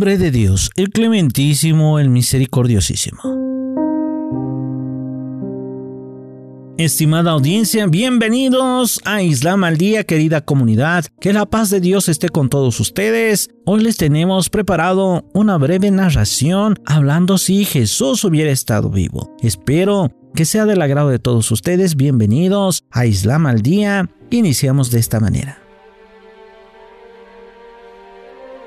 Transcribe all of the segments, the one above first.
de Dios, el clementísimo, el misericordiosísimo. Estimada audiencia, bienvenidos a Islam al Día, querida comunidad. Que la paz de Dios esté con todos ustedes. Hoy les tenemos preparado una breve narración hablando si Jesús hubiera estado vivo. Espero que sea del agrado de todos ustedes. Bienvenidos a Islam al Día. Iniciamos de esta manera.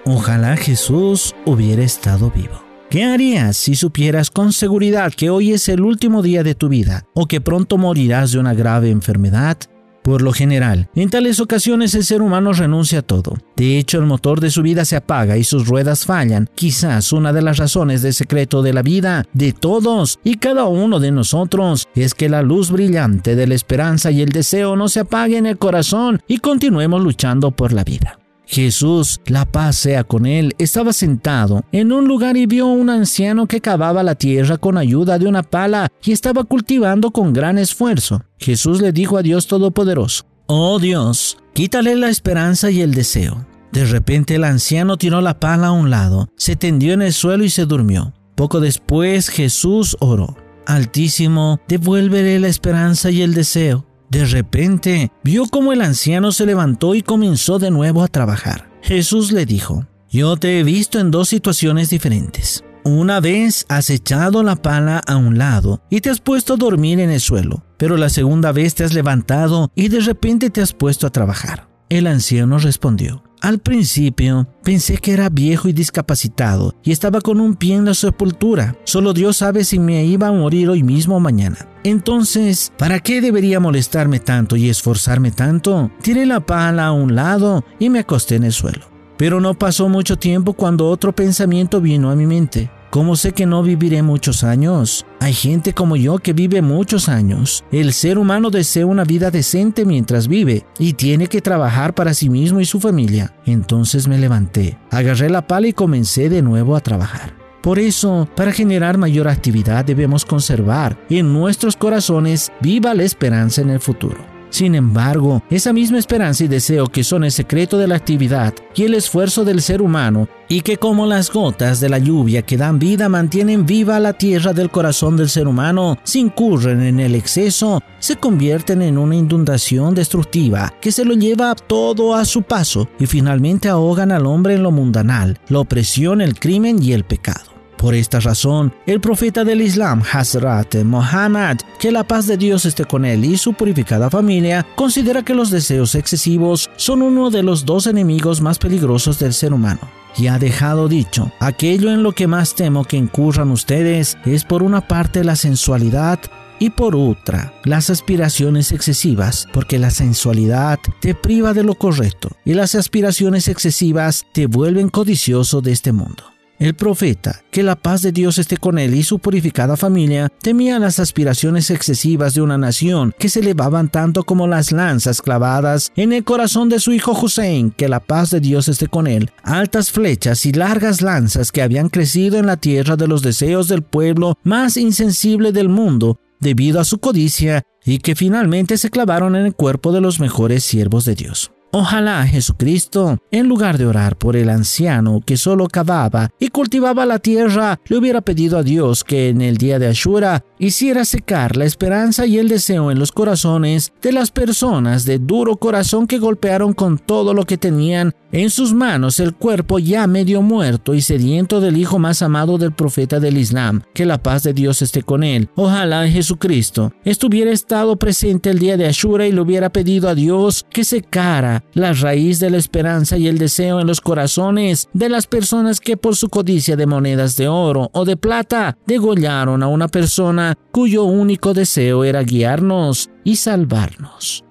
Ojalá Jesús hubiera estado vivo. ¿Qué harías si supieras con seguridad que hoy es el último día de tu vida o que pronto morirás de una grave enfermedad? Por lo general, en tales ocasiones el ser humano renuncia a todo. De hecho, el motor de su vida se apaga y sus ruedas fallan. Quizás una de las razones del secreto de la vida de todos y cada uno de nosotros es que la luz brillante de la esperanza y el deseo no se apague en el corazón y continuemos luchando por la vida. Jesús, la paz sea con él, estaba sentado en un lugar y vio a un anciano que cavaba la tierra con ayuda de una pala y estaba cultivando con gran esfuerzo. Jesús le dijo a Dios Todopoderoso, Oh Dios, quítale la esperanza y el deseo. De repente el anciano tiró la pala a un lado, se tendió en el suelo y se durmió. Poco después Jesús oró, Altísimo, devuélvele la esperanza y el deseo de repente, vio cómo el anciano se levantó y comenzó de nuevo a trabajar. Jesús le dijo, yo te he visto en dos situaciones diferentes. Una vez has echado la pala a un lado y te has puesto a dormir en el suelo, pero la segunda vez te has levantado y de repente te has puesto a trabajar. El anciano respondió, al principio pensé que era viejo y discapacitado y estaba con un pie en la sepultura. Solo Dios sabe si me iba a morir hoy mismo o mañana. Entonces, ¿para qué debería molestarme tanto y esforzarme tanto? Tiré la pala a un lado y me acosté en el suelo. Pero no pasó mucho tiempo cuando otro pensamiento vino a mi mente. ¿Cómo sé que no viviré muchos años? Hay gente como yo que vive muchos años. El ser humano desea una vida decente mientras vive y tiene que trabajar para sí mismo y su familia. Entonces me levanté, agarré la pala y comencé de nuevo a trabajar. Por eso, para generar mayor actividad debemos conservar en nuestros corazones viva la esperanza en el futuro. Sin embargo, esa misma esperanza y deseo que son el secreto de la actividad y el esfuerzo del ser humano, y que como las gotas de la lluvia que dan vida mantienen viva la tierra del corazón del ser humano, si incurren en el exceso, se convierten en una inundación destructiva que se lo lleva todo a su paso y finalmente ahogan al hombre en lo mundanal, la opresión, el crimen y el pecado. Por esta razón, el profeta del Islam, Hazrat Muhammad, que la paz de Dios esté con él y su purificada familia, considera que los deseos excesivos son uno de los dos enemigos más peligrosos del ser humano. Y ha dejado dicho, aquello en lo que más temo que incurran ustedes es por una parte la sensualidad y por otra, las aspiraciones excesivas, porque la sensualidad te priva de lo correcto y las aspiraciones excesivas te vuelven codicioso de este mundo. El profeta, que la paz de Dios esté con él y su purificada familia, temía las aspiraciones excesivas de una nación que se elevaban tanto como las lanzas clavadas en el corazón de su hijo Hussein, que la paz de Dios esté con él, altas flechas y largas lanzas que habían crecido en la tierra de los deseos del pueblo más insensible del mundo debido a su codicia y que finalmente se clavaron en el cuerpo de los mejores siervos de Dios. Ojalá Jesucristo, en lugar de orar por el anciano que solo cavaba y cultivaba la tierra, le hubiera pedido a Dios que en el día de Ashura hiciera secar la esperanza y el deseo en los corazones de las personas de duro corazón que golpearon con todo lo que tenían en sus manos el cuerpo ya medio muerto y sediento del hijo más amado del profeta del Islam. Que la paz de Dios esté con él. Ojalá Jesucristo estuviera estado presente el día de Ashura y le hubiera pedido a Dios que secara la raíz de la esperanza y el deseo en los corazones de las personas que por su codicia de monedas de oro o de plata degollaron a una persona cuyo único deseo era guiarnos y salvarnos.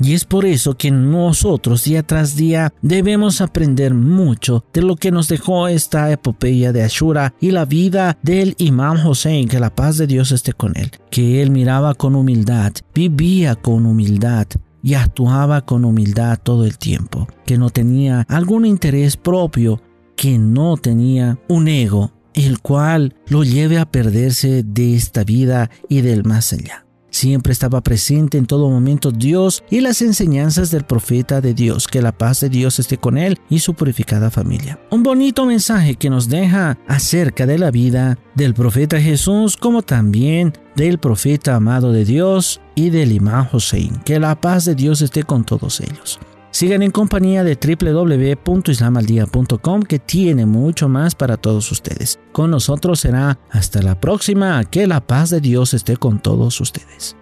Y es por eso que nosotros día tras día debemos aprender mucho de lo que nos dejó esta epopeya de Ashura y la vida del imam Hossein, que la paz de Dios esté con él, que él miraba con humildad, vivía con humildad, y actuaba con humildad todo el tiempo, que no tenía algún interés propio, que no tenía un ego, el cual lo lleve a perderse de esta vida y del más allá. Siempre estaba presente en todo momento Dios y las enseñanzas del profeta de Dios. Que la paz de Dios esté con él y su purificada familia. Un bonito mensaje que nos deja acerca de la vida del profeta Jesús como también del profeta amado de Dios y del imán Hussein. Que la paz de Dios esté con todos ellos. Sigan en compañía de www.islamaldia.com que tiene mucho más para todos ustedes. Con nosotros será hasta la próxima. Que la paz de Dios esté con todos ustedes.